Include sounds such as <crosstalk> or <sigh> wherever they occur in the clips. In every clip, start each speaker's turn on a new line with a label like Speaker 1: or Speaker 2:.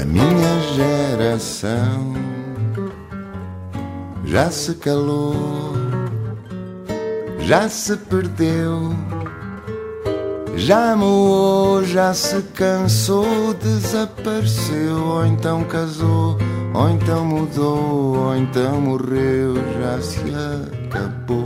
Speaker 1: A minha geração já se calou, já se perdeu, já moou, já se cansou, desapareceu, ou então casou, ou então mudou, ou então morreu, já se acabou.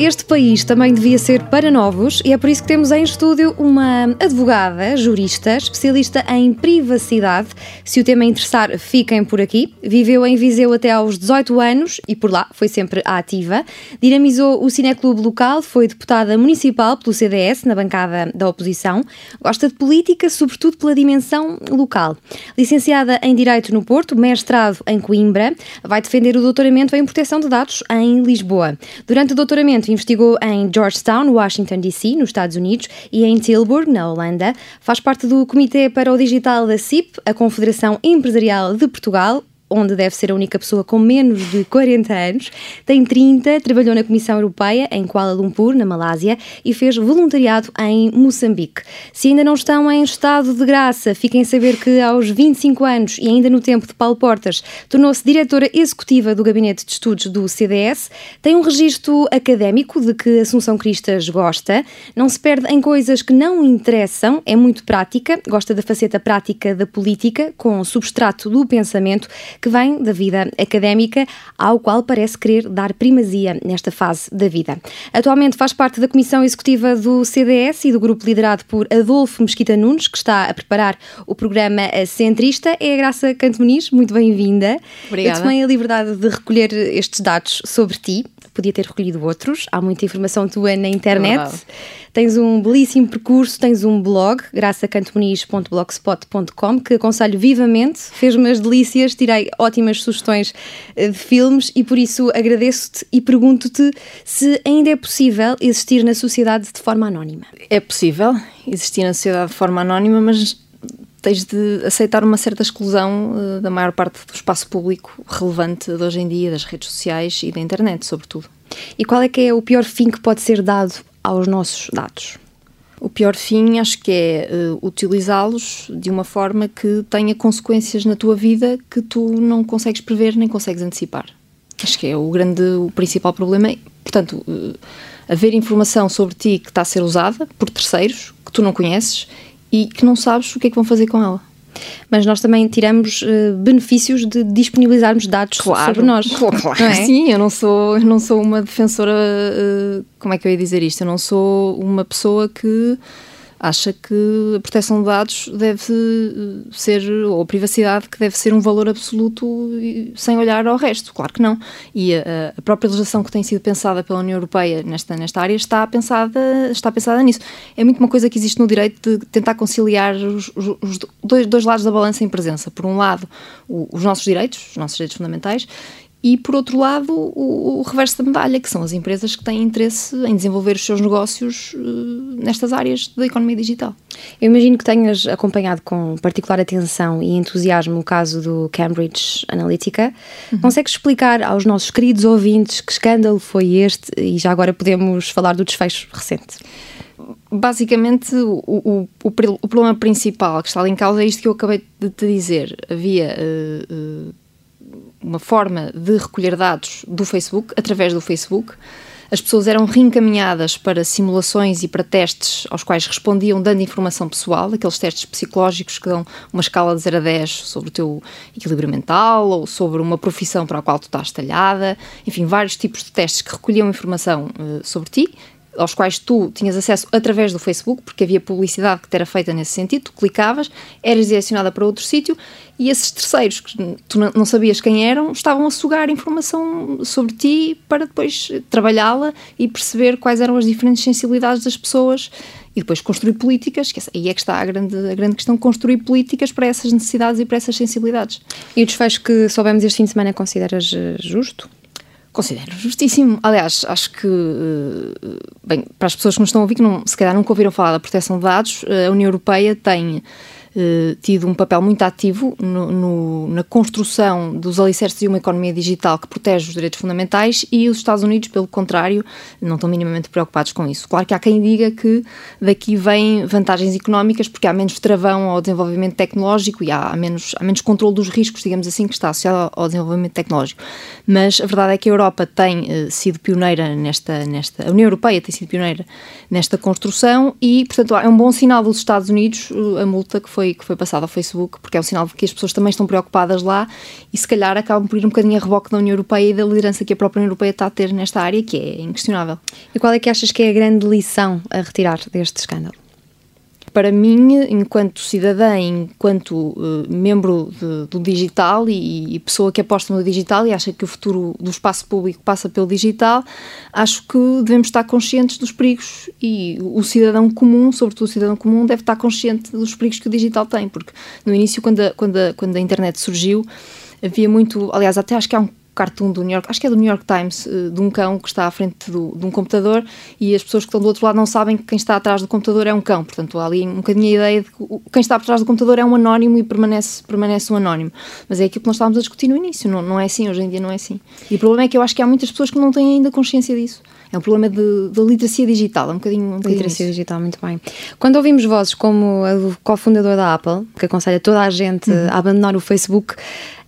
Speaker 2: Este país também devia ser para novos e é por isso que temos em estúdio uma advogada, jurista, especialista em privacidade. Se o tema interessar, fiquem por aqui. Viveu em Viseu até aos 18 anos e por lá foi sempre ativa. Dinamizou o Cineclube local, foi deputada municipal pelo CDS na bancada da oposição. Gosta de política, sobretudo pela dimensão local. Licenciada em Direito no Porto, mestrado em Coimbra, vai defender o doutoramento em proteção de dados em Lisboa. Durante o doutoramento investigou em Georgetown, Washington DC, nos Estados Unidos, e em Tilburg, na Holanda. Faz parte do Comitê para o Digital da CIP, a Confederação Empresarial de Portugal, onde deve ser a única pessoa com menos de 40 anos. Tem 30, trabalhou na Comissão Europeia em Kuala Lumpur, na Malásia, e fez voluntariado em Moçambique. Se ainda não estão em estado de graça, fiquem a saber que aos 25 anos e ainda no tempo de Paulo Portas, tornou-se diretora executiva do Gabinete de Estudos do CDS. Tem um registro académico de que Assunção Cristas gosta, não se perde em coisas que não interessam, é muito prática, gosta da faceta prática da política, com substrato do pensamento, que vem da vida académica, ao qual parece querer dar primazia nesta fase da vida. Atualmente faz parte da Comissão Executiva do CDS e do grupo liderado por Adolfo Mesquita Nunes, que está a preparar o programa Centrista. É a Graça Canto Muniz, muito bem-vinda.
Speaker 3: Obrigada.
Speaker 2: Eu tomei a liberdade de recolher estes dados sobre ti podia ter recolhido outros. Há muita informação tua na internet.
Speaker 3: É
Speaker 2: tens um belíssimo percurso, tens um blog, graçacantomoniz.blogspot.com, que aconselho vivamente. Fez-me as delícias, tirei ótimas sugestões eh, de filmes e por isso agradeço-te e pergunto-te se ainda é possível existir na sociedade de forma anónima.
Speaker 3: É possível existir na sociedade de forma anónima, mas tens de aceitar uma certa exclusão uh, da maior parte do espaço público relevante de hoje em dia, das redes sociais e da internet, sobretudo.
Speaker 2: E qual é que é o pior fim que pode ser dado aos nossos dados?
Speaker 3: O pior fim acho que é uh, utilizá-los de uma forma que tenha consequências na tua vida que tu não consegues prever nem consegues antecipar. Acho que é o grande, o principal problema. Portanto, uh, haver informação sobre ti que está a ser usada por terceiros que tu não conheces e que não sabes o que é que vão fazer com ela.
Speaker 2: Mas nós também tiramos uh, benefícios de disponibilizarmos dados
Speaker 3: claro,
Speaker 2: sobre nós. <laughs>
Speaker 3: Claro, é? sim, eu não sou, eu não sou uma defensora, uh, como é que eu ia dizer isto? Eu não sou uma pessoa que acha que a proteção de dados deve eh, ser, ou a privacidade, que deve ser um valor absoluto sem olhar ao resto. Claro que não. E a, a própria legislação que tem sido pensada pela União Europeia nesta, nesta área está pensada, está pensada nisso. É muito uma coisa que existe no direito de tentar conciliar os, os dois, dois lados da balança em presença. Por um lado, o, os nossos direitos, os nossos direitos fundamentais, e, por outro lado, o, o, reverso da medalha, que são as empresas que têm interesse em desenvolver os seus negócios uh, nestas áreas da economia digital.
Speaker 2: Eu imagino que tenhas acompanhado com particular atenção e entusiasmo o caso do Cambridge Analytica. Uhum. Consegues explicar aos nossos queridos ouvintes que escândalo foi este e já agora podemos falar do desfecho recente?
Speaker 3: Basicamente, o, o, o, problema principal que está ali em causa é isto que eu acabei de te dizer. Havia. Uh, uh, uma forma de recolher dados do Facebook, através do Facebook. As pessoas eram reencaminhadas para simulações e para testes aos quais respondiam dando informação pessoal, aqueles testes psicológicos que dão uma escala de 0 a 10 sobre o teu equilíbrio mental ou sobre uma profissão para a qual tu estás talhada, enfim, vários tipos de testes que recolhiam informação uh, sobre ti, aos quais tu tinhas acesso através do Facebook, porque havia publicidade que era feita nesse sentido, tu clicavas, eras direcionada para outro sítio e esses terceiros, que tu não sabias quem eram, estavam a sugar informação sobre ti para depois trabalhá-la e perceber quais eram as diferentes sensibilidades das pessoas e depois construir políticas, que aí é que está a grande, a grande questão, construir políticas para essas necessidades e para essas sensibilidades.
Speaker 2: E o desfecho que soubemos este fim de semana consideras eh, justo?
Speaker 3: Considero justíssimo. Aliás, acho que, eh, bem, para as pessoas que nos estão a ouvir, que não, se calhar nunca ouviram falar da proteção de dados, eh, a União Europeia tem eh, tido um papel muito ativo no, no, na construção dos alicerces de uma economia digital que protege os direitos fundamentais e os Estados Unidos, pelo contrário, não estão minimamente preocupados com isso. Claro que há quem diga que daqui vêm vantagens económicas porque há menos travão ao desenvolvimento tecnológico e há, menos, há menos controle dos riscos, digamos assim, que está associado ao desenvolvimento tecnológico. Mas a verdade é que a Europa tem uh, sido pioneira nesta, nesta, a União Europeia tem sido pioneira nesta construção e, portanto, é um bom sinal dos Estados Unidos a multa que foi foi, que foi passado ao Facebook, porque é um sinal de que as pessoas também estão preocupadas lá e se calhar acabam por ir um bocadinho a reboque da União Europeia e da liderança que a própria União Europeia está a ter nesta área, que é inquestionável.
Speaker 2: E qual é que achas que é a grande lição a retirar deste escândalo?
Speaker 3: Para mim, enquanto cidadã, enquanto uh, membro de, do digital e, e, pessoa que aposta no digital e acha que o futuro do espaço público passa pelo digital, acho que devemos estar conscientes dos perigos e o cidadão comum, sobretudo o cidadão comum, deve estar consciente dos perigos que o digital tem, porque no início, quando a, quando a, quando a internet surgiu, havia muito, aliás, até acho que há um cartoon do New York, acho que é do New York Times, eh, de um cão que está à frente do, de um computador e as pessoas que estão do outro lado não sabem que quem está atrás do computador é um cão. Portanto, há ali um bocadinho a ideia de que quem está por trás do computador é um anónimo e permanece, permanece um anónimo. Mas é aquilo que nós estávamos a discutir no início, não, não é assim, hoje em dia não é assim. E o problema é que eu acho que há muitas pessoas que não têm ainda consciência disso. É um problema de, de literacia digital, é um bocadinho. Um bocadinho
Speaker 2: literacia isso. digital, muito bem. Quando ouvimos vozes como a do cofundador da Apple, que aconselha toda a gente uhum. a abandonar o Facebook,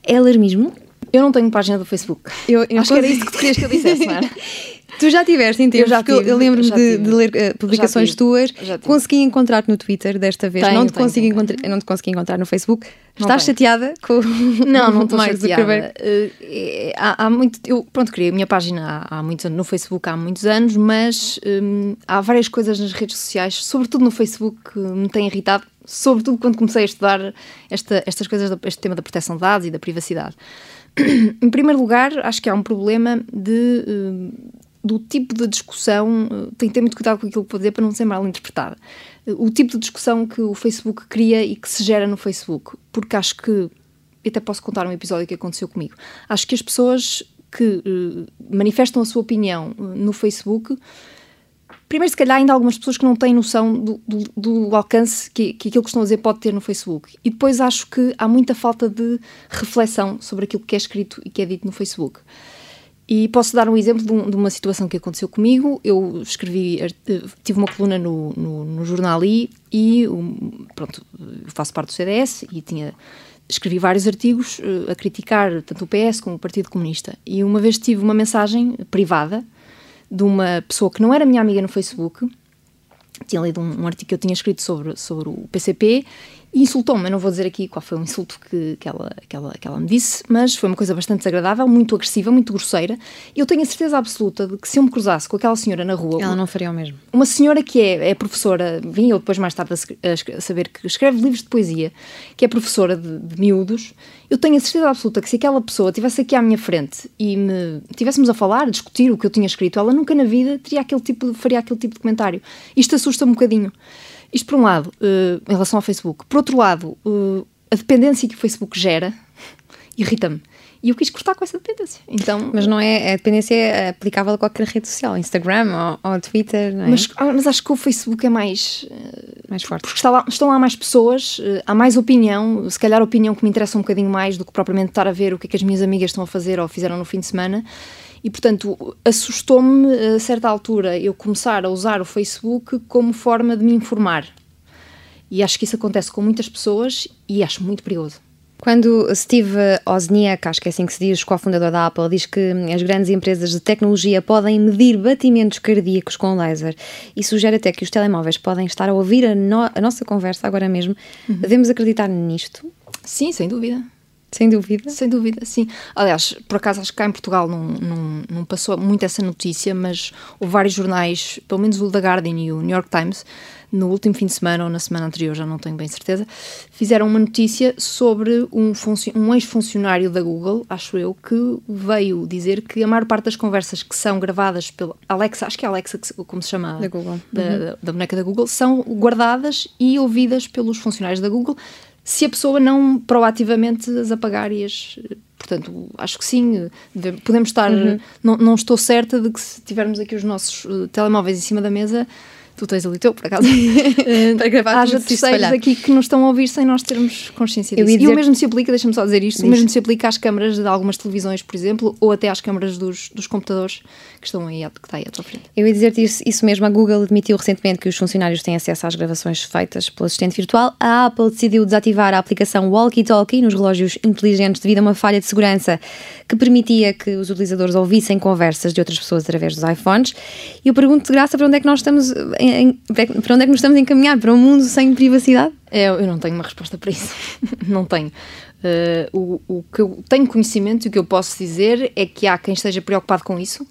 Speaker 2: é alarmismo?
Speaker 3: Eu não tenho página do Facebook.
Speaker 2: Eu, eu Acho que era isso que tu querias que eu dissesse, não <laughs> Tu já tiveste em tempos, eu já tive, eu, lembro-me de, de, ler uh, publicações tuas, consegui encontrar-te no Twitter desta vez, tenho, não, te tenho, consegui tenho. Encontrar, não te consegui encontrar no Facebook. Não Estás chateada com
Speaker 3: Não, não <laughs> estou chateada. Uh, há, há, muito, eu, pronto, criei a minha página há, há muitos anos, no Facebook há muitos anos, mas um, há várias coisas nas redes sociais, sobretudo no Facebook, que me têm irritado, sobretudo quando comecei a estudar esta, estas coisas, este tema da proteção de dados e da privacidade <clears throat> em primeiro lugar, acho que há um problema de, uh, do tipo de discussão, uh, tem que ter muito cuidado com aquilo que vou dizer para não ser mal interpretada. Uh, o tipo de discussão que o Facebook cria e que se gera no Facebook, porque acho que, até posso contar um episódio que aconteceu comigo, acho que as pessoas que manifestam a sua opinião no Facebook Primeiro, se calhar, ainda há algumas pessoas que não têm noção do, do, do alcance que, que, aquilo que estão a dizer pode ter no Facebook. E depois acho que há muita falta de reflexão sobre aquilo que é escrito e que é dito no Facebook. E posso dar um exemplo de, um, de uma situação que aconteceu comigo. Eu escrevi, eh, tive uma coluna no, no, no jornal I e, um, pronto, faço parte do CDS e tinha escrevi vários artigos uh, a criticar tanto o PS como o Partido Comunista. E uma vez tive uma mensagem privada de uma pessoa que não era minha amiga no Facebook, tinha lido um, um artigo que eu tinha escrito sobre, sobre o PCP insultou-me. Não vou dizer aqui qual foi o insulto que, que, ela, que, ela, que ela me disse, mas foi uma coisa bastante desagradável, muito agressiva, muito grosseira. E eu tenho a certeza absoluta de que se eu me cruzasse com aquela senhora na rua.
Speaker 2: Ela não faria o mesmo.
Speaker 3: Uma senhora que é, é professora, vim eu depois mais tarde a, a, saber que escreve livros de poesia, que é professora de, de miúdos. Eu tenho a certeza absoluta que se aquela pessoa estivesse aqui à minha frente e me tivéssemos a falar, a discutir o que eu tinha escrito, ela nunca na vida teria aquele tipo, faria aquele tipo de comentário. Isto assusta-me um bocadinho. Isto por um lado, uh, em relação ao Facebook. Por outro lado, uh, a dependência que o Facebook gera irrita-me. E eu quis cortar com essa dependência. Então,
Speaker 2: mas não é, a dependência é aplicável a qualquer rede social, Instagram ou, ou Twitter, não é?
Speaker 3: Mas, ah, mas acho que o Facebook é mais...
Speaker 2: Uh, mais forte.
Speaker 3: Porque lá, estão lá mais pessoas, há mais opinião, se calhar opinião que me interessa um bocadinho mais do que propriamente estar a ver o que é que as minhas amigas estão a fazer ou fizeram no fim de semana. E, portanto, assustou-me a certa altura eu começar a usar o Facebook como forma de me informar. E acho que isso acontece com muitas pessoas e acho muito perigoso.
Speaker 2: Quando Steve Wozniak, acho que é assim que se diz, cofundador da Apple, diz que as grandes empresas de tecnologia podem medir batimentos cardíacos com laser e sugere até que os telemóveis podem estar a ouvir a, no a nossa conversa agora mesmo, uhum. devemos acreditar nisto?
Speaker 3: Sim, sem dúvida.
Speaker 2: Sem dúvida.
Speaker 3: Sem dúvida, sim. Aliás, por acaso acho que cá em Portugal não, não, não, passou muito essa notícia, mas houve vários jornais, pelo menos o The Guardian e o New York Times, no último fim de semana ou na semana anterior, já não tenho bem certeza, fizeram uma notícia sobre um, um ex-funcionário da Google, acho eu, que veio dizer que a maior parte das conversas que são gravadas pela Alexa, acho que é Alexa, como se chama,
Speaker 2: da, Google.
Speaker 3: Da, uhum. da, da boneca da Google, são guardadas e ouvidas pelos funcionários da Google se a pessoa não proativamente as apagar e as. Portanto, acho que sim, podemos estar. Uhum. Não, não estou certa de que se tivermos aqui os nossos uh, telemóveis em cima da mesa, tu tens ali teu, por acaso, <laughs>
Speaker 2: para gravar
Speaker 3: haja terceiros aqui que nos estão a ouvir sem nós termos consciência disso. Dizer... E o mesmo se aplica, deixa-me só dizer isto, Diz. o mesmo se aplica às câmaras de algumas televisões, por exemplo, ou até às câmaras dos, dos computadores que estão aí, que está aí à tua frente.
Speaker 2: Eu ia dizer-te isso, isso mesmo, a Google admitiu recentemente que os funcionários têm acesso às gravações feitas pelo assistente virtual. A Apple decidiu desativar a aplicação Walkie Talkie nos relógios inteligentes devido a uma falha de segurança que permitia que os utilizadores ouvissem conversas de outras pessoas através dos iPhones. E eu pergunto de graça para onde é que nós estamos, em, para onde é que nos estamos a encaminhar? Para um mundo sem privacidade?
Speaker 3: É, eu não tenho uma resposta para isso. <laughs> não tenho. Uh, o, o que eu tenho conhecimento e o que eu posso dizer é que há quem esteja preocupado com isso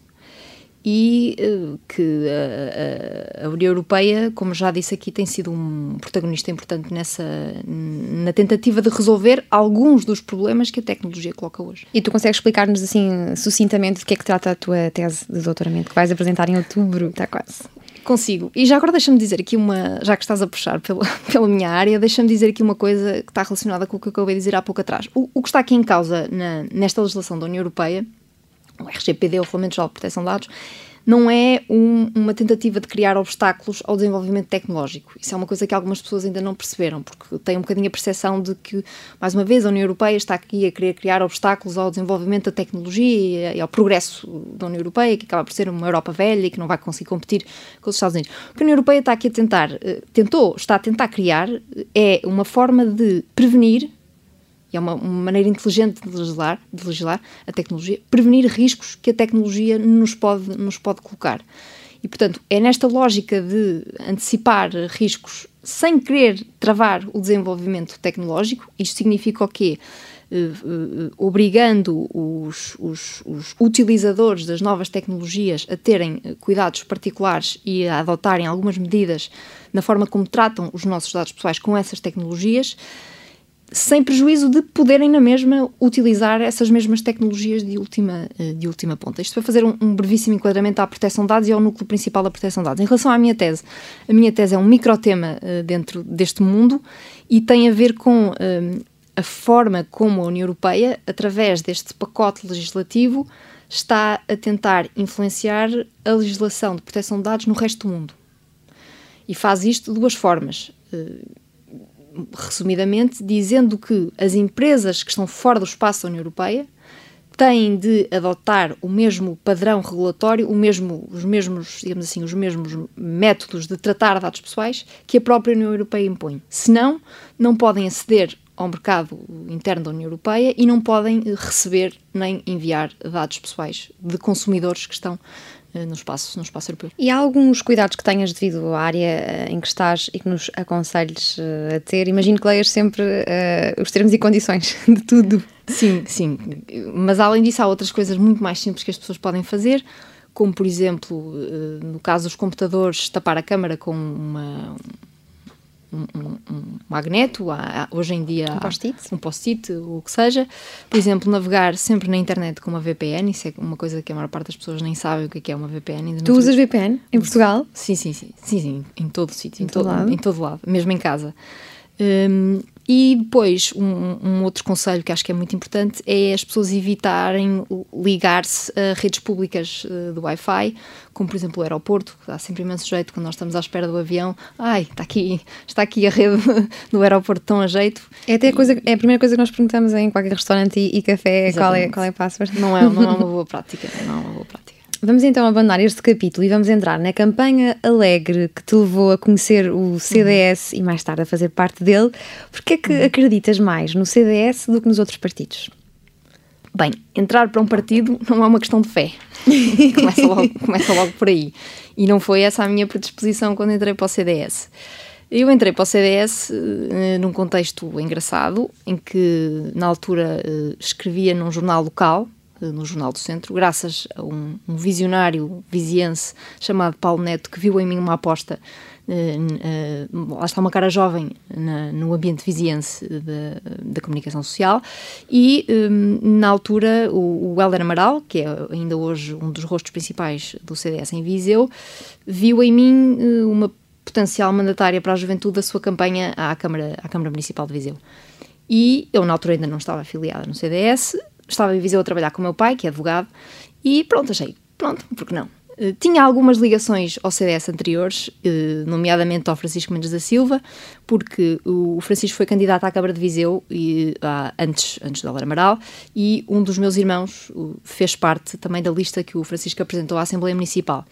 Speaker 3: e uh, que a, a, União Europeia, como já disse aqui, tem sido um protagonista importante nessa na tentativa de resolver alguns dos problemas que a tecnologia coloca hoje.
Speaker 2: E tu consegues explicar-nos assim sucintamente de que é que trata a tua tese de doutoramento que vais apresentar em outubro? Está quase.
Speaker 3: Consigo. E já agora deixa-me dizer aqui uma, já que estás a puxar pela, <laughs> pela minha área, deixa-me dizer aqui uma coisa que está relacionada com o que eu acabei de dizer há pouco atrás. O, o que está aqui em causa na, nesta legislação da União Europeia o RGPD, o Regulamento Geral de Proteção de Dados, não é um, uma tentativa de criar obstáculos ao desenvolvimento tecnológico. Isso é uma coisa que algumas pessoas ainda não perceberam, porque têm um bocadinho a percepção de que, mais uma vez, a União Europeia está aqui a querer criar obstáculos ao desenvolvimento da tecnologia e ao progresso da União Europeia, que acaba por ser uma Europa velha e que não vai conseguir competir com os Estados Unidos. O que a União Europeia está aqui a tentar, eh, tentou, está a tentar criar, é uma forma de prevenir e é uma, uma, maneira inteligente de legislar, de legislar a tecnologia, prevenir riscos que a tecnologia nos pode, nos pode colocar. E, portanto, é nesta lógica de antecipar riscos sem querer travar o desenvolvimento tecnológico, isto significa o quê? Uh, uh, obrigando os, os, os, utilizadores das novas tecnologias a terem cuidados particulares e a adotarem algumas medidas na forma como tratam os nossos dados pessoais com essas tecnologias, sem prejuízo de poderem na mesma utilizar essas mesmas tecnologias de última, eh, de última ponta. Isto para fazer um, um, brevíssimo enquadramento à proteção de dados e ao núcleo principal da proteção de dados. Em relação à minha tese, a minha tese é um microtema uh, dentro deste mundo e tem a ver com uh, a forma como a União Europeia, através deste pacote legislativo, está a tentar influenciar a legislação de proteção de dados no resto do mundo. E faz isto de duas formas. Uh, resumidamente, dizendo que as empresas que estão fora do espaço da União Europeia têm de adotar o mesmo padrão regulatório, o mesmo, os mesmos, digamos assim, os mesmos métodos de tratar dados pessoais que a própria União Europeia impõe. Senão, não podem aceder ao mercado interno da União Europeia e não podem receber nem enviar dados pessoais de consumidores que estão no espaço, no espaço europeu.
Speaker 2: E há alguns cuidados que tenhas devido à área eh, em que estás e que nos aconselhes eh, a ter? Imagino que leias sempre uh, os termos e condições <laughs> de tudo.
Speaker 3: Sim, sim. Mas além disso, há outras coisas muito mais simples que as pessoas podem fazer, como por exemplo, no caso dos computadores, tapar a câmara com uma, um, um, magneto, há, hoje em dia
Speaker 2: um post-it,
Speaker 3: um post o que seja. Por exemplo, navegar sempre na internet com uma VPN, isso é uma coisa que a maior parte das pessoas nem sabe o que é, é uma VPN.
Speaker 2: Tu usas VPN em Portugal?
Speaker 3: Sim, sim, sim, sim, sim em todo sítio, em, em, todo, lado. em todo lado, mesmo em casa. Um, e depois, um, um, outro conselho que acho que é muito importante é as pessoas evitarem ligar-se a redes públicas uh, do Wi-Fi, como por exemplo o aeroporto, que dá sempre imenso jeito quando nós estamos à espera do avião. Ai, está aqui, está aqui a rede <laughs> do aeroporto tão a jeito.
Speaker 2: É até a, coisa, é a primeira coisa que nós perguntamos em qualquer restaurante e, e café, qual é, qual é a password.
Speaker 3: Não é, não é uma boa prática, não é uma boa prática.
Speaker 2: Vamos então abandonar este capítulo e vamos entrar na campanha alegre que te levou a conhecer o CDS uhum. e mais tarde a fazer parte dele. Porquê é que uhum. acreditas mais no CDS do que nos outros partidos?
Speaker 3: Bem, entrar para um partido não é uma questão de fé. <laughs> começa, logo, começa logo por aí. E não foi essa a minha predisposição quando entrei para o CDS. Eu entrei para o CDS uh, num contexto engraçado, em que na altura uh, escrevia num jornal local, no Jornal do Centro, graças a um, um visionário viziense chamado Paulo Neto, que viu em mim uma aposta Uh, uh, lá está uma cara jovem na, no ambiente viziense da, comunicação social e um, na altura o, o Helder Amaral, que é ainda hoje um dos rostos principais do CDS em Viseu, viu em mim uh, uma potencial mandatária para a juventude da sua campanha à Câmara, à Câmara Municipal de Viseu. E eu na altura ainda não estava afiliada no CDS, estava em Viseu a trabalhar com o meu pai, que é advogado, e pronto, achei, pronto, porque não? Uh, tinha algumas ligações ao CDS anteriores, uh, nomeadamente ao Francisco Mendes da Silva, porque o Francisco foi candidato à Câmara de Viseu e, antes, antes da Laura Amaral, e um dos meus irmãos fez parte também da lista que o Francisco apresentou à Assembleia Municipal.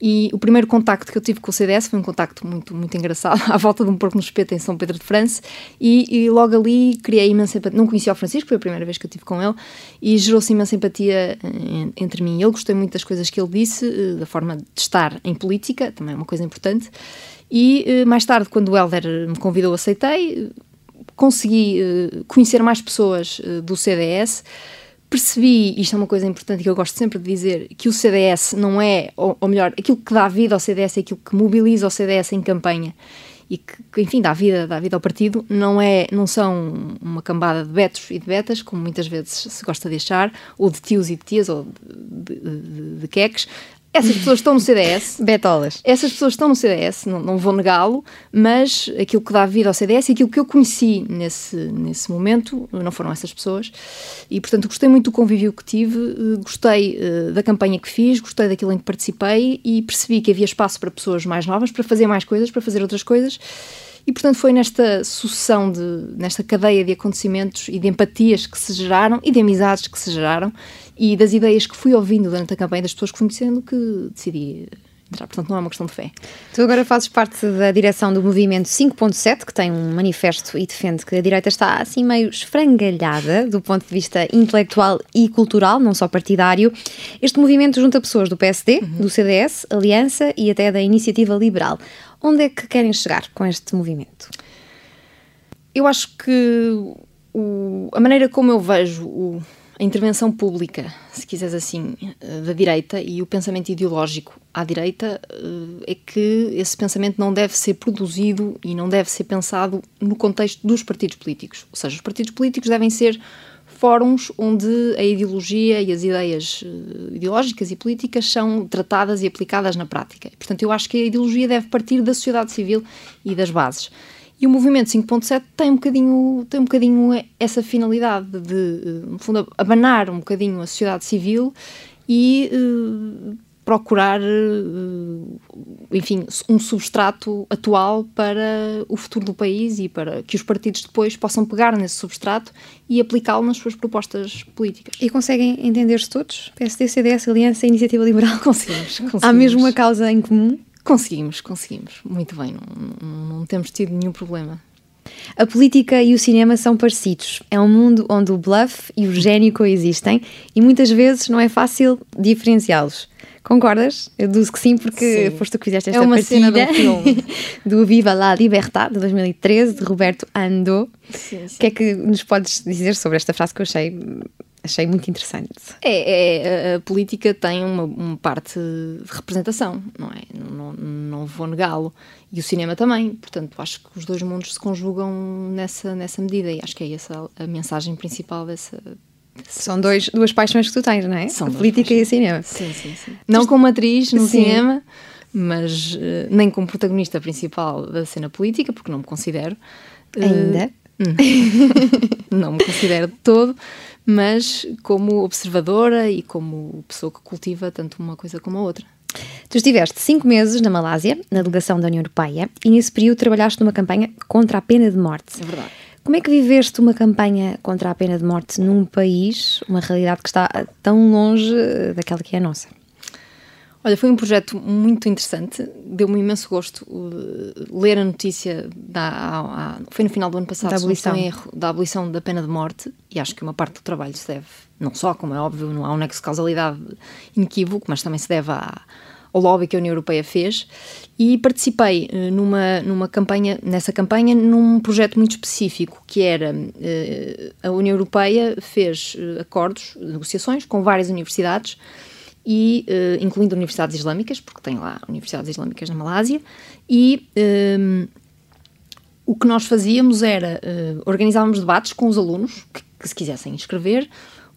Speaker 3: E o primeiro contacto que eu tive com o CDS foi um contacto muito, muito engraçado, <laughs> à volta de um porco no espeto em São Pedro de França, e, e, logo ali criei imensa empatia. Não conhecia o Francisco, foi a primeira vez que eu tive com ele, e gerou-se imensa empatia entre mim e ele. Gostei muito das coisas que ele disse, eh, da forma de estar em política, também é uma coisa importante. E eh, mais tarde, quando o Helder me convidou, aceitei. Consegui eh, conhecer mais pessoas do CDS percebi, isto é uma coisa importante que eu gosto sempre de dizer, que o CDS não é, ou, ou melhor, aquilo que dá vida ao CDS é aquilo que mobiliza o CDS em campanha e que, que, enfim, dá vida, dá vida ao partido, não, é, não são uma cambada de betos e de betas, como muitas vezes se gosta de achar, ou de tios e de tias, ou de, de, de, de queques. Essas pessoas estão no CDS. <laughs>
Speaker 2: Betolas.
Speaker 3: Essas pessoas estão no CDS, não, não vou negá-lo, mas aquilo que dá vida ao CDS e aquilo que eu conheci nesse, nesse momento não foram essas pessoas. E, portanto, gostei muito do convívio que tive, eh, gostei uh, da campanha que fiz, gostei daquilo em que participei e percebi que havia espaço para pessoas mais novas, para fazer mais coisas, para fazer outras coisas. E, portanto, foi nesta sucessão, de, nesta cadeia de acontecimentos e de empatias que se geraram e de amizades que se geraram e das ideias que fui ouvindo durante a campanha das pessoas que fui conhecendo que decidi entrar. Portanto, não é uma questão de fé.
Speaker 2: Tu agora fazes parte da direção do movimento 5.7, que tem um manifesto e defende que a direita está assim meio esfrangalhada do ponto de vista intelectual e cultural, não só partidário. Este movimento junta pessoas do PSD, uhum. do CDS, Aliança e até da Iniciativa Liberal. Onde é que querem chegar com este movimento?
Speaker 3: Eu acho que o, a maneira como eu vejo o a intervenção pública, se quiseres assim, eh, da direita e o pensamento ideológico à direita eh, é que esse pensamento não deve ser produzido e não deve ser pensado no contexto dos partidos políticos. Ou seja, os partidos políticos devem ser fóruns onde a ideologia e as ideias eh, ideológicas e políticas são tratadas e aplicadas na prática. Portanto, eu acho que a ideologia deve partir da sociedade civil e das bases. E o movimento 5.7 tem um bocadinho, tem um bocadinho essa finalidade de, eh, no fundo, abanar um bocadinho a sociedade civil e uh, procurar, uh, enfim, um substrato atual para o futuro do país e para que os partidos depois possam pegar nesse substrato e aplicá-lo nas suas propostas políticas.
Speaker 2: E conseguem entender-se todos? PSD, CDS, Aliança, Iniciativa Liberal?
Speaker 3: Conseguimos, conseguimos.
Speaker 2: Há mesmo uma causa em comum?
Speaker 3: Conseguimos, conseguimos. Muito bem, não, não, não temos tido nenhum problema.
Speaker 2: A política e o cinema são parecidos. É um mundo onde o bluff e o gênio coexistem e muitas vezes não é fácil diferenciá-los. Concordas? Eu deduzo que sim, porque sim. foste tu que fizeste esta
Speaker 3: é uma
Speaker 2: partilha
Speaker 3: cena do, filme. <laughs>
Speaker 2: do Viva la Libertad, de 2013, de Roberto Ando.
Speaker 3: Sim, sim.
Speaker 2: O que é que nos podes dizer sobre esta frase que eu achei achei muito interessante.
Speaker 3: É, é a, política tem uma, uma, parte de representação, não é? Não, não vou negá-lo. E o cinema também, portanto, acho que os dois mundos se conjugam nessa, nessa medida e acho que é essa a mensagem principal dessa.
Speaker 2: São dois, duas paixões que tu tens, não é?
Speaker 3: São
Speaker 2: a política
Speaker 3: paixões.
Speaker 2: e o cinema.
Speaker 3: Sim, sim, sim. Não como atriz no sim. cinema, mas uh, nem como protagonista principal da cena política, porque não me considero.
Speaker 2: Ainda?
Speaker 3: Uh, <laughs> não me considero de todo, mas como observadora e como pessoa que cultiva tanto uma coisa como a outra.
Speaker 2: Tu estiveste cinco meses na Malásia, na delegação da União Europeia, e nesse período trabalhaste numa campanha contra a pena de morte.
Speaker 3: É verdade.
Speaker 2: Como é que viveste uma campanha contra a pena de morte num país, uma realidade que está tão longe daquela que é a nossa?
Speaker 3: Olha, foi um projeto muito interessante, deu-me imenso gosto uh, ler a notícia da, a, a, foi no final do ano passado,
Speaker 2: da abolição.
Speaker 3: Erro, da abolição da pena de morte, e acho que uma parte do trabalho se deve, não só, como é óbvio, não há um nexo de causalidade inequívoco, mas também se deve à, ao lobby que a União Europeia fez, e participei uh, numa, numa campanha, nessa campanha, num projeto muito específico, que era, uh, a União Europeia fez acordos, negociações com várias universidades, e incluindo universidades islâmicas, porque tem lá universidades islâmicas na Malásia, e um, o que nós fazíamos era organizávamos debates com os alunos que, que, se quisessem inscrever.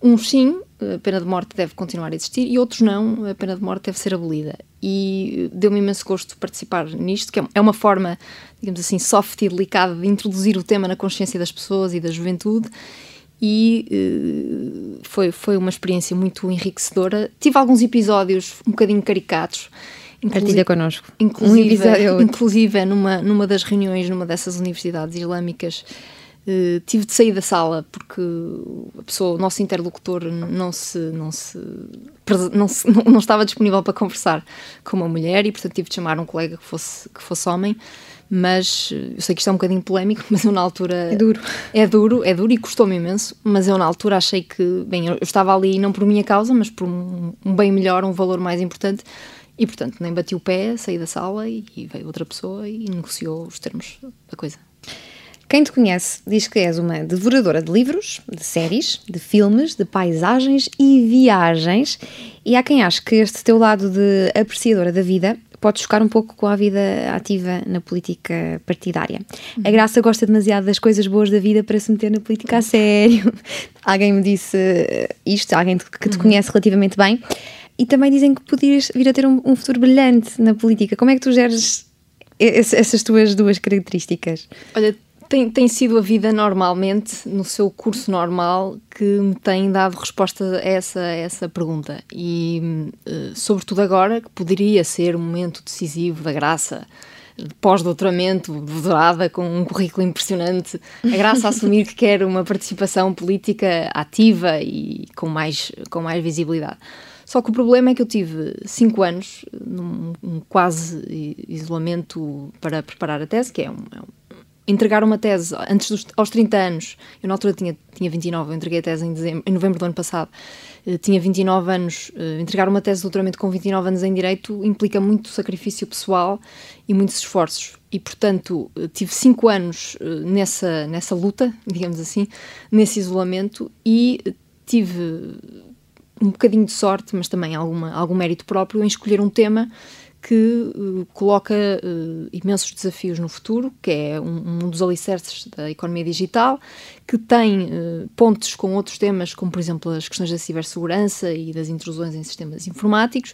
Speaker 3: Uns sim, a pena de morte deve continuar a existir, e outros não, a pena de morte deve ser abolida. E deu-me imenso gosto participar nisto, que é, é uma forma, digamos assim, soft e delicada de introduzir o tema na consciência das pessoas e da juventude e uh, foi, foi uma experiência muito enriquecedora. Tive alguns episódios um bocadinho caricatos.
Speaker 2: Partilha connosco.
Speaker 3: Inclusive, um inclusive numa, numa das reuniões, numa dessas universidades islâmicas, uh, tive de sair da sala porque a pessoa, o nosso interlocutor não se, não se, não, se, <laughs> não, não estava disponível para conversar com uma mulher e portanto tive de chamar um colega que fosse, que fosse homem mas eu sei que isto é um bocadinho polémico, <laughs> mas eu na altura.
Speaker 2: É duro.
Speaker 3: É duro, é duro e custou-me imenso, mas eu na altura achei que, bem, eu estava ali não por minha causa, mas por um, um bem melhor, um valor mais importante, e portanto nem bati o pé, saí da sala e, e veio outra pessoa e negociou os termos da coisa.
Speaker 2: Quem te conhece diz que és uma devoradora de livros, de séries, de filmes, de paisagens e viagens. E há quem ache que este teu lado de apreciadora da vida pode chocar um pouco com a vida ativa na política partidária. A Graça gosta demasiado das coisas boas da vida para se meter na política a sério. <laughs> alguém me disse isto, alguém que te uhum. conhece relativamente bem. E também dizem que podias vir a ter um, um futuro brilhante na política. Como é que tu geres essas tuas duas características?
Speaker 3: Olha, tem, tem sido a vida normalmente, no seu curso normal, que me tem dado resposta a essa, a essa pergunta. E, uh, sobretudo agora, que poderia ser um momento decisivo da graça, pós-doutoramento, doutorada, com um currículo impressionante, a graça a <laughs> assumir que quer uma participação política ativa e com mais, com mais visibilidade. Só que o problema é que eu tive cinco anos num, num quase isolamento para preparar a tese, que é um, é um entregar uma tese antes dos aos 30 anos, eu na altura tinha, tinha 29, eu entreguei a tese em, dezembro, em novembro do ano passado, uh, tinha 29 anos, uh, entregar uma tese de doutoramento com 29 anos em Direito implica muito sacrifício pessoal e muitos esforços. E, portanto, uh, tive 5 anos nessa, nessa luta, <laughs> digamos assim, nesse isolamento e tive um bocadinho de sorte, mas também alguma, algum mérito próprio em escolher um tema que uh, coloca uh, imensos desafios no futuro, que é um, um, dos alicerces da economia digital, que tem uh, pontos com outros temas, como por exemplo as questões da cibersegurança e das intrusões em sistemas informáticos.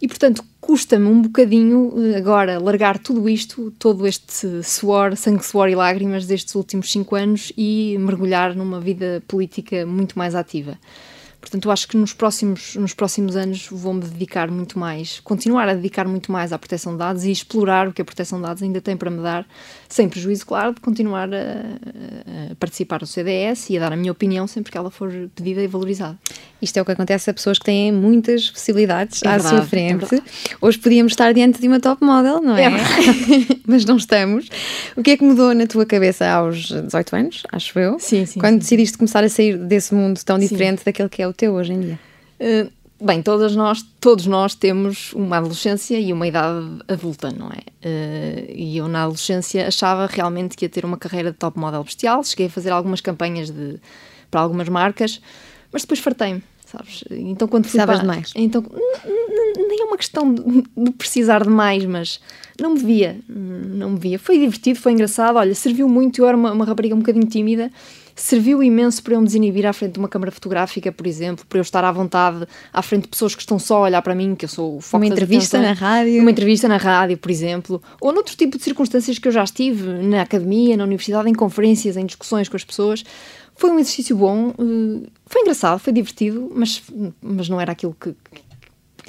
Speaker 3: E, portanto, custa-me um bocadinho agora largar tudo isto, todo este suor, sangue, suor e lágrimas destes últimos cinco anos e mergulhar numa vida política muito mais ativa. Portanto, eu acho que nos próximos, nos próximos anos vou-me dedicar muito mais, continuar a dedicar muito mais à proteção de dados e explorar o que a proteção de dados ainda tem para me dar, sem prejuízo, claro, de continuar a, a participar do CDS e a dar a minha opinião sempre que ela for pedida e valorizada.
Speaker 2: Isto é o que acontece a pessoas que têm muitas possibilidades é à verdade, sua é frente. É Hoje podíamos estar diante de uma top model, não é? é <laughs> Mas não estamos. O que é que mudou na tua cabeça aos 18 anos, acho eu?
Speaker 3: Sim, sim.
Speaker 2: Quando
Speaker 3: sim.
Speaker 2: decidiste começar a sair desse mundo tão diferente sim. daquele que é o teu hoje em dia?
Speaker 3: Uh, bem, todas nós, todos nós temos uma adolescência e uma idade adulta, não é? Uh, e eu na adolescência achava realmente que ia ter uma carreira de top model bestial. Cheguei a fazer algumas campanhas de, para algumas marcas, mas depois fartei-me sabes?
Speaker 2: Então quando Precisavas
Speaker 3: de
Speaker 2: mais?
Speaker 3: Então, nem é uma questão de, de, precisar de mais, mas não me via, não me via. Foi divertido, foi engraçado, olha, serviu muito, eu era uma, uma rapariga um bocadinho tímida, serviu imenso para eu me desinibir à frente de uma câmara fotográfica, por exemplo, para eu estar à vontade à frente de pessoas que estão só a olhar para mim, que eu sou o foco
Speaker 2: Uma entrevista na rádio.
Speaker 3: Uma entrevista na rádio, por exemplo, ou noutro tipo de circunstâncias que eu já estive, na academia, na universidade, em conferências, em discussões com as pessoas. Foi um exercício bom, eh, foi engraçado, foi divertido, mas, mas não era aquilo que,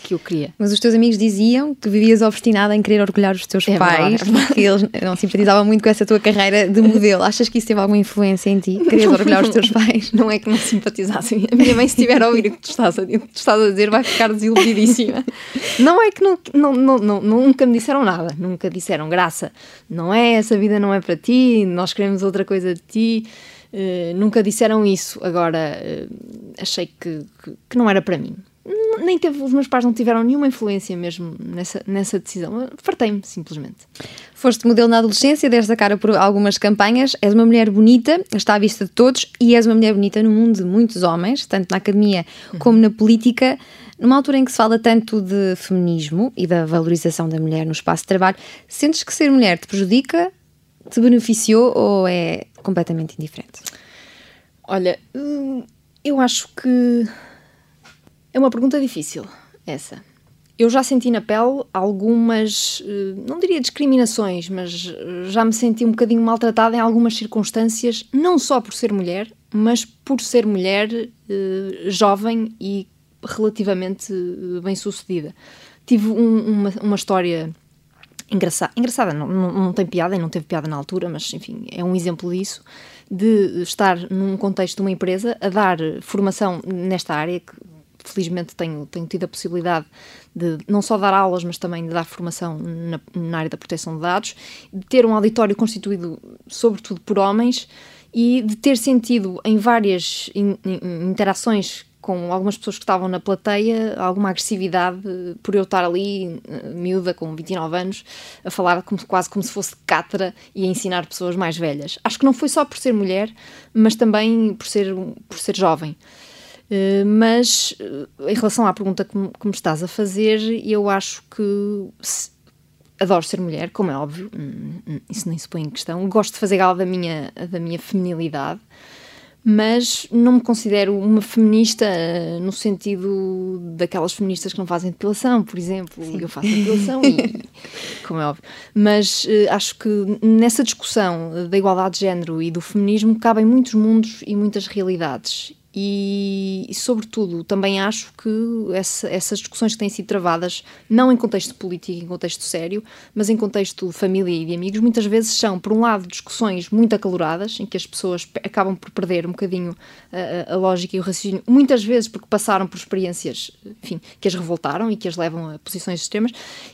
Speaker 3: que eu queria.
Speaker 2: Mas os teus amigos diziam que vivias obstinada em querer orgulhar os teus é pais, verdade, porque eles não simpatizavam muito com essa tua carreira de modelo. Achas que isso teve alguma influência em ti? Querias orgulhar os teus pais?
Speaker 3: Não é que não simpatizassem. A minha mãe, se estiver a ouvir o que tu estás a, estás a dizer, vai ficar desiludidíssima. Não é que não, não, não, não, nunca me disseram nada, nunca disseram graça. Não é, essa vida não é para ti, nós queremos outra coisa de ti. Uh, nunca disseram isso. Agora, uh, achei que, que, que, não era para mim. Nem teve, os meus pais não tiveram nenhuma influência mesmo nessa, nessa decisão. Fartei-me, simplesmente.
Speaker 2: Foste modelo na adolescência, deste a cara por algumas campanhas. És uma mulher bonita, está à vista de todos, e és uma mulher bonita no mundo de muitos homens, tanto na academia uhum. como na política. Numa altura em que se fala tanto de feminismo e da valorização da mulher no espaço de trabalho, sentes que ser mulher te prejudica, te beneficiou ou é completamente indiferente?
Speaker 3: Olha, hum, eu acho que é uma pergunta difícil, essa. Eu já senti na pele algumas, hum, não diria discriminações, mas já me senti um bocadinho maltratada em algumas circunstâncias, não só por ser mulher, mas por ser mulher uh, jovem e relativamente uh, bem sucedida. Tive um, uma, uma história engraçada, engraçada não, não, não, tem piada e não teve piada na altura, mas enfim, é um exemplo disso, de estar num contexto de uma empresa a dar formação nesta área, que felizmente tenho, tenho tido a possibilidade de não só dar aulas, mas também de dar formação na, na área da proteção de dados, de ter um auditório constituído sobretudo por homens e de ter sentido em várias in, in, interações com algumas pessoas que estavam na plateia alguma agressividade por eu estar ali, eh, miúda, com 29 anos, a falar como, quase como se fosse cátedra e a ensinar pessoas mais velhas. Acho que não foi só por ser mulher, mas também por ser, por ser jovem. Uh, mas uh, em relação à pergunta que me, estás a fazer, eu acho que adoro ser mulher, como é óbvio, hum, hum, isso nem se põe em questão. Gosto de fazer gala da minha, da minha feminilidade mas não me considero uma feminista uh, no sentido daquelas feministas que não fazem depilação, por exemplo. Sim. Eu faço depilação e, <laughs> como é óbvio. Mas acho que nessa discussão da igualdade de género e do feminismo cabem muitos mundos e muitas realidades. E, e, sobretudo, também acho que essa, essas discussões que têm sido travadas, não em contexto político, em contexto sério, mas em contexto de família e de amigos, muitas vezes são, por um lado, discussões muito acaloradas, em que as pessoas acabam por perder um bocadinho a, a lógica e o raciocínio, muitas vezes porque passaram por experiências, enfim, que as revoltaram e que as levam a posições extremas,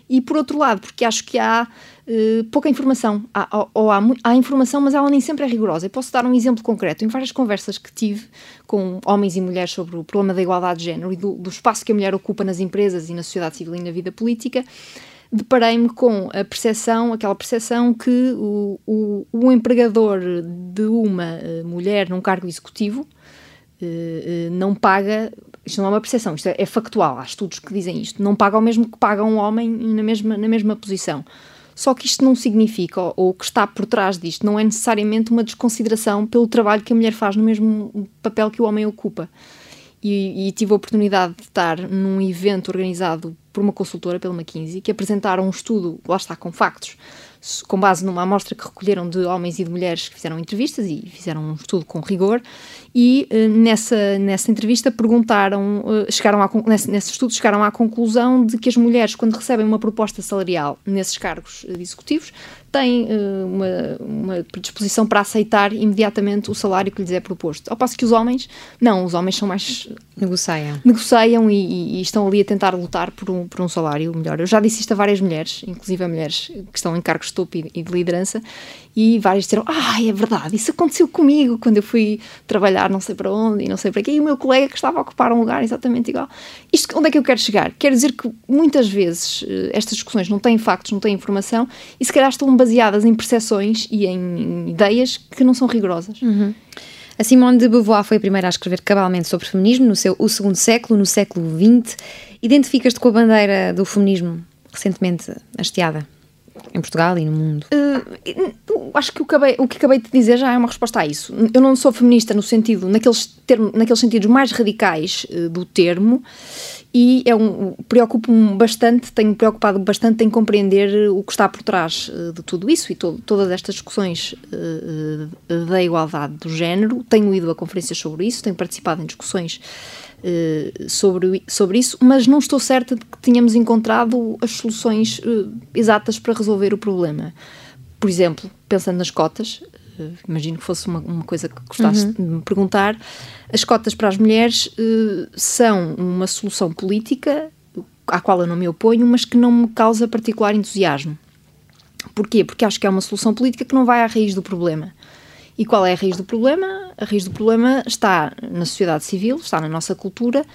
Speaker 3: e por outro lado, porque acho que há Uh, pouca informação. Há, ou há, há, informação, mas ela nem sempre é rigorosa. Eu posso dar um exemplo concreto. Em várias conversas que tive com homens e mulheres sobre o problema da igualdade de género e do, do espaço que a mulher ocupa nas empresas e na sociedade civil e na vida política, deparei-me com a percepção, aquela percepção que o, o, o empregador de uma uh, mulher num cargo executivo uh, não paga isto não é uma percepção, isto é, é, factual, há estudos que dizem isto, não paga o mesmo que paga um homem na mesma, na mesma posição. Só que isto não significa, ou o que está por trás disto, não é necessariamente uma desconsideração pelo trabalho que a mulher faz no mesmo papel que o homem ocupa. E, e, tive a oportunidade de estar num evento organizado por uma consultora, pela McKinsey, que apresentaram um estudo, lá está, com factos, com base numa amostra que recolheram de homens e de mulheres que fizeram entrevistas e fizeram um estudo com rigor e uh, nessa, nessa entrevista perguntaram, uh, chegaram a, nesse, nesse estudo chegaram à conclusão de que as mulheres, quando recebem uma proposta salarial nesses cargos uh, executivos, têm uma, uma predisposição para aceitar imediatamente o salário que lhes é proposto. Ao passo que os homens, não, os homens são mais...
Speaker 2: Negociam.
Speaker 3: Negociam e, e estão ali a tentar lutar por um, por um salário melhor. Eu já disse isto a várias mulheres, inclusive a mulheres que estão em cargos de topo e, e de liderança, e várias disseram, ah, é verdade, isso aconteceu comigo quando eu fui trabalhar não sei para onde e não sei para quê, e o meu colega que estava a ocupar um lugar exatamente igual. Isto, onde é que eu quero chegar? Quer dizer que muitas vezes eh, estas discussões não têm factos, não têm informação, e se calhar estão baseadas em percepções e em ideias que não são rigorosas.
Speaker 2: Uhum. A Simone de Beauvoir foi a primeira a escrever cabalmente sobre feminismo no seu o segundo século, no século XX. Identificas-te com a bandeira do feminismo recentemente hasteada? em Portugal e no mundo?
Speaker 3: Uh, acho que o que, acabei, o que acabei de dizer já é uma resposta a isso. Eu não sou feminista no sentido, naqueles, termo, naqueles sentidos mais radicais uh, do termo, e é um, preocupo-me bastante, tenho preocupado bastante em compreender o que está por trás uh, de tudo isso e to todas estas discussões da igualdade do género. Tenho ido a conferências sobre isso, tenho participado em discussões uh, sobre, sobre isso, mas não estou certa de que tenhamos encontrado as soluções uh, exatas para resolver o problema. Por exemplo, pensando nas cotas, uh, imagino que fosse uma, uma coisa que gostasse uhum. de me perguntar, as cotas para as mulheres são uma solução política à qual eu não me oponho, mas que não me causa particular entusiasmo. Porquê? Porque acho que é uma solução política que não vai à raiz do problema. E qual é a raiz do problema? A raiz do problema está na sociedade civil, está na nossa cultura,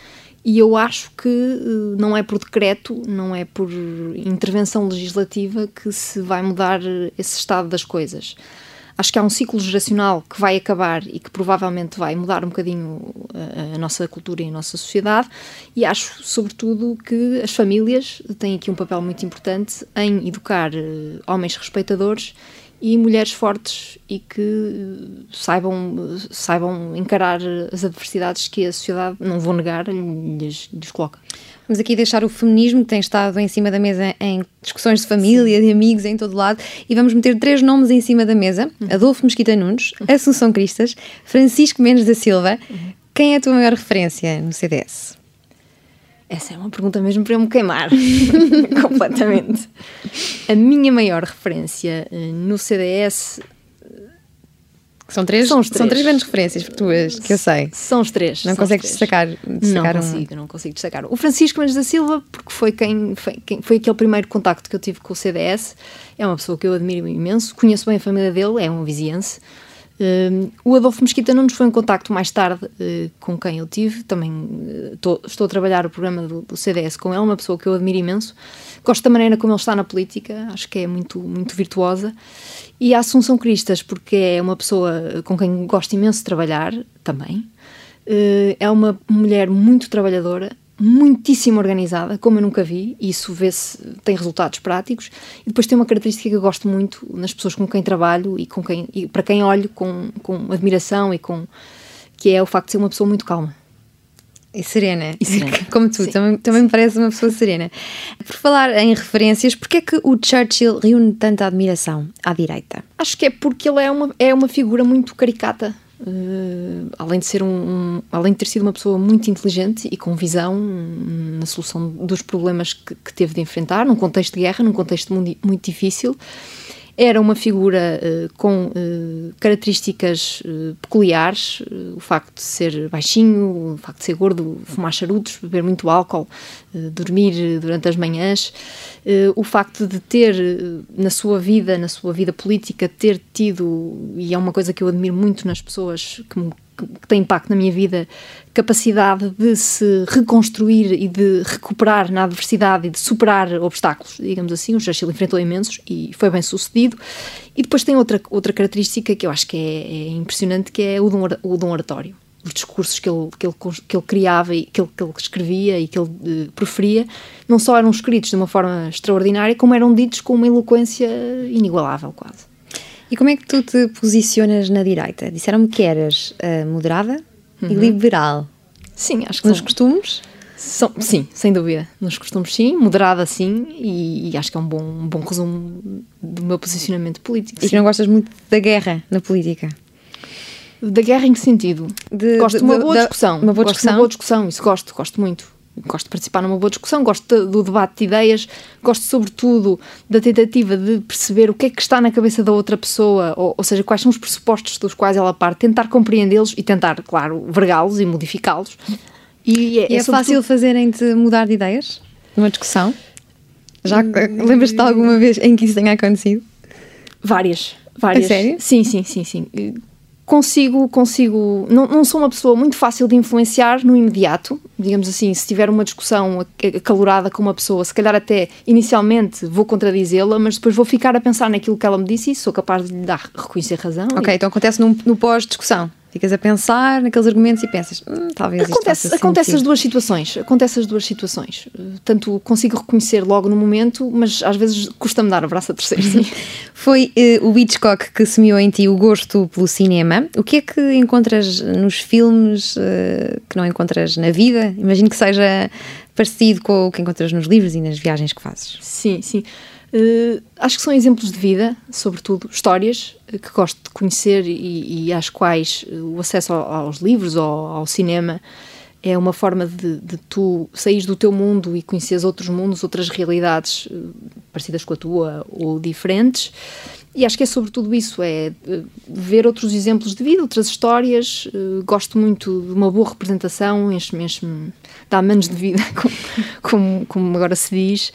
Speaker 3: e eu acho que eh, não é por decreto, não é por intervenção legislativa que se vai mudar esse estado das coisas. Acho que há um ciclo geracional que vai acabar e que provavelmente vai mudar um bocadinho a, a nossa cultura e a nossa sociedade, e acho, sobretudo, que as famílias têm aqui um papel muito importante em educar eh, homens respeitadores e mulheres fortes e que saibam, saibam encarar as adversidades que a sociedade, não vou negar, lhes, lhes coloca.
Speaker 2: Vamos aqui deixar o feminismo que tem estado em cima da mesa em discussões de família, Sim. de amigos, em todo lado, e vamos meter três nomes em cima da mesa. Adolfo Mesquita Nunes. Assunção Cristas, Francisco Mendes da Silva. Quem é a tua maior referência no CDS?
Speaker 3: Essa é uma pergunta mesmo para eu me queimar <laughs> completamente. A minha maior referência eh, no CDS
Speaker 2: são três, são, três. são três grandes referências tuas, que eu sei.
Speaker 3: São os três.
Speaker 2: Não consegues destacar, destacar
Speaker 3: Não consigo, um... não consigo destacar. O Francisco Mendes da Silva, porque foi, quem, foi, quem, foi aquele primeiro contacto que eu tive com o CDS. É uma pessoa que eu admiro imenso. Conheço bem a família dele, é um viziense. Uh, o Adolfo Mesquita Nunes foi um contacto mais tarde uh, com quem eu tive. Também uh, tô, estou a trabalhar o programa do, do, CDS com ele, uma pessoa que eu admiro imenso. Gosto da maneira como ele está na política, acho que é muito, muito virtuosa. E a Assunção Cristas, porque é uma pessoa com quem gosto imenso de trabalhar também. Eh, é uma mulher muito trabalhadora, muitíssimo organizada, como eu nunca vi, e isso vê-se, tem resultados práticos. E depois tem uma característica que eu gosto muito nas pessoas com quem trabalho e, com quem, e para quem olho com, com admiração e com. que é o facto de ser uma pessoa muito calma.
Speaker 2: E serena. E serena. <laughs> Como tu, também, também me parece uma pessoa serena. Por falar em referências, porquê é que o Churchill reúne tanta admiração à direita?
Speaker 3: Acho que é porque ele é uma, é uma figura muito caricata. Uh, além de ser um, um, além de ter sido uma pessoa muito inteligente e com visão um, na solução dos problemas que, que, teve de enfrentar num contexto de guerra, num contexto muito, muito difícil, era uma figura uh, com uh, características uh, peculiares, o facto de ser baixinho, o facto de ser gordo, fumar charutos, beber muito álcool, dormir durante as manhãs, o facto de ter na sua vida, na sua vida política, ter tido, e é uma coisa que eu admiro muito nas pessoas que me que tem impacto na minha vida, capacidade de se reconstruir e de recuperar na adversidade e de superar obstáculos, digamos assim. O Churchill enfrentou imensos e foi bem sucedido. E depois tem outra, outra característica que eu acho que é, é impressionante, que é o dom, o dom oratório. Os discursos que ele, que ele, que ele criava e que ele, que ele escrevia e que ele uh, não só eram escritos de uma forma extraordinária, como eram ditos com uma eloquência inigualável, quase.
Speaker 2: E como é que tu te posicionas na direita? Disseram-me que eras uh, moderada uhum. e liberal.
Speaker 3: Sim, acho que
Speaker 2: Nos são... costumes?
Speaker 3: São, sim, sem dúvida. Nos costumes, sim. Moderada, sim. E, e, acho que é um bom, um bom resumo do meu posicionamento político.
Speaker 2: E que não gostas muito da guerra na política?
Speaker 3: Da guerra em que sentido? De, gosto de, de uma boa discussão.
Speaker 2: Uma boa
Speaker 3: gosto
Speaker 2: discussão?
Speaker 3: de uma boa discussão, isso gosto, gosto muito gosto de participar numa boa discussão, gosto do debate de ideias, gosto sobretudo da tentativa de perceber o que é que está na cabeça da outra pessoa, ou, ou seja, quais são os pressupostos dos quais ela parte, tentar compreendê-los e tentar, claro, vergá-los e modificá-los.
Speaker 2: E é, e é, é fácil fazerem-te mudar de ideias numa discussão? Já lembras-te de alguma vez em que isso tenha acontecido?
Speaker 3: Várias. Várias.
Speaker 2: A sério?
Speaker 3: Sim, sim, sim, sim consigo, consigo, não, não sou uma pessoa muito fácil de influenciar no imediato, digamos assim, se tiver uma discussão acalorada com uma pessoa, se calhar até inicialmente vou contradizê-la, mas depois vou ficar a pensar naquilo que ela me disse e sou capaz de lhe dar, reconhecer razão.
Speaker 2: Ok,
Speaker 3: e...
Speaker 2: então acontece no, no pós-discussão. Ficas a pensar naqueles argumentos e pensas, hum, talvez
Speaker 3: acontece, acontece as duas situações. Acontece as duas situações. Tanto consigo reconhecer logo no momento, mas às vezes custa-me dar o braço a terceiro. Sim. <laughs>
Speaker 2: Foi uh, o Hitchcock que semeou em ti o gosto pelo cinema. O que é que encontras nos filmes uh, que não encontras na vida? Imagino que seja parecido com o que encontras nos livros e nas viagens que fazes.
Speaker 3: Sim, sim. Uh, acho que são exemplos de vida, sobretudo histórias uh, que gosto de conhecer e, e às quais uh, o acesso aos livros ou ao cinema é uma forma de, de tu sair do teu mundo e conheceres outros mundos, outras realidades parecidas com a tua ou diferentes. E acho que é sobretudo isso, é ver outros exemplos de vida, outras histórias. Gosto muito de uma boa representação, enche-me, enche-me dá menos de vida, <laughs> como, como, agora se diz.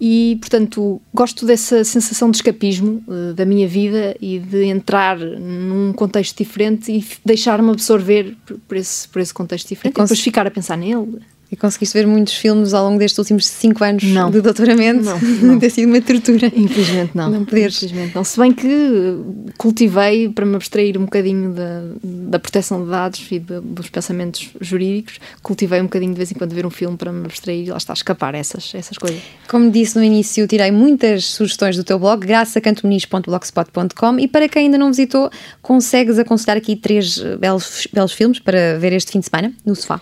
Speaker 3: E, portanto, gosto dessa sensação de escapismo uh, da minha vida e de entrar num contexto diferente e deixar-me absorver por, por, esse, por esse contexto diferente e, e depois ficar a pensar nele.
Speaker 2: E conseguiste ver muitos filmes ao longo destes últimos cinco anos
Speaker 3: não.
Speaker 2: de doutoramento? <laughs>
Speaker 3: Não, não.
Speaker 2: Tem sido uma tortura.
Speaker 3: Infelizmente não.
Speaker 2: Não poderes.
Speaker 3: Infelizmente não. Se bem que cultivei para me abstrair um bocadinho da, da proteção de dados e de, dos pensamentos jurídicos, cultivei um bocadinho de vez em quando ver um filme para me abstrair e lá está, escapar essas, essas coisas.
Speaker 2: Como disse no início, tirei muitas sugestões do teu blog, graçacantomeniz.blogspot.com e para quem ainda não visitou, consegues aconselhar aqui três belos, belos filmes para ver este fim de semana no sofá?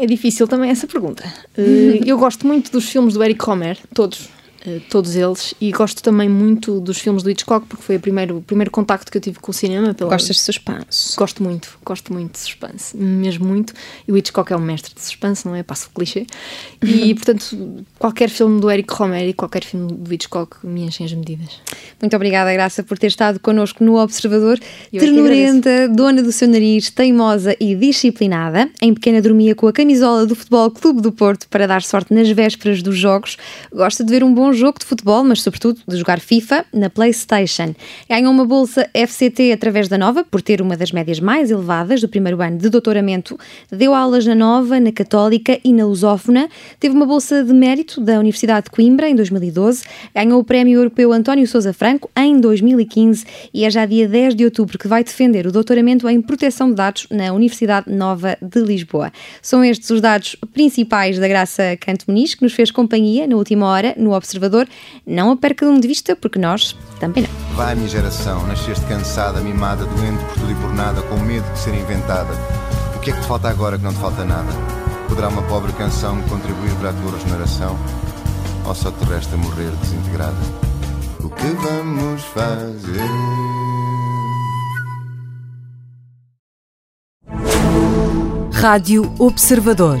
Speaker 3: É difícil também essa pergunta. Uh, eu gosto muito dos filmes do Eric Romer, todos. Uh, todos eles, e gosto também muito dos filmes do Hitchcock, porque foi o primeiro, o primeiro contacto que eu tive com o cinema.
Speaker 2: Pela... Gostas de suspense?
Speaker 3: Gosto muito, gosto muito de suspense, mesmo muito. E o Hitchcock é um mestre de suspense, não é? Passo o clichê. E, <laughs> portanto, qualquer filme do Eric Romer e qualquer filme do Hitchcock me enchem as medidas.
Speaker 2: Muito obrigada, Graça, por ter estado connosco no Observador. É Ternurenta, dona do seu nariz, teimosa e disciplinada. Em pequena dormia com a camisola do Futebol Clube do Porto para dar sorte nas vésperas dos jogos. Gosta de ver um bom jogo de futebol, mas sobretudo de jogar FIFA na PlayStation. Ganhou uma bolsa FCT através da Nova, por ter uma das médias mais elevadas do primeiro ano de doutoramento. Deu aulas na Nova, na Católica e na Lusófona. Teve uma bolsa de mérito da Universidade de Coimbra em 2012. Ganhou o Prémio Europeu António Sousa Franco em 2015 e é já dia 10 de outubro que vai defender o doutoramento em proteção de dados na Universidade Nova de Lisboa. São estes os dados principais da Graça Canto Muniz, que nos fez companhia na última hora no Observador não a percam de vista, porque nós também não.
Speaker 1: Vai, minha geração, nasceste cansada, mimada, doente por tudo e por nada, com medo de ser inventada. O que é que te falta agora que não te falta nada? Poderá uma pobre canção contribuir para a tua regeneração? Ou só te resta morrer desintegrada? O que vamos fazer?
Speaker 4: Rádio Observador.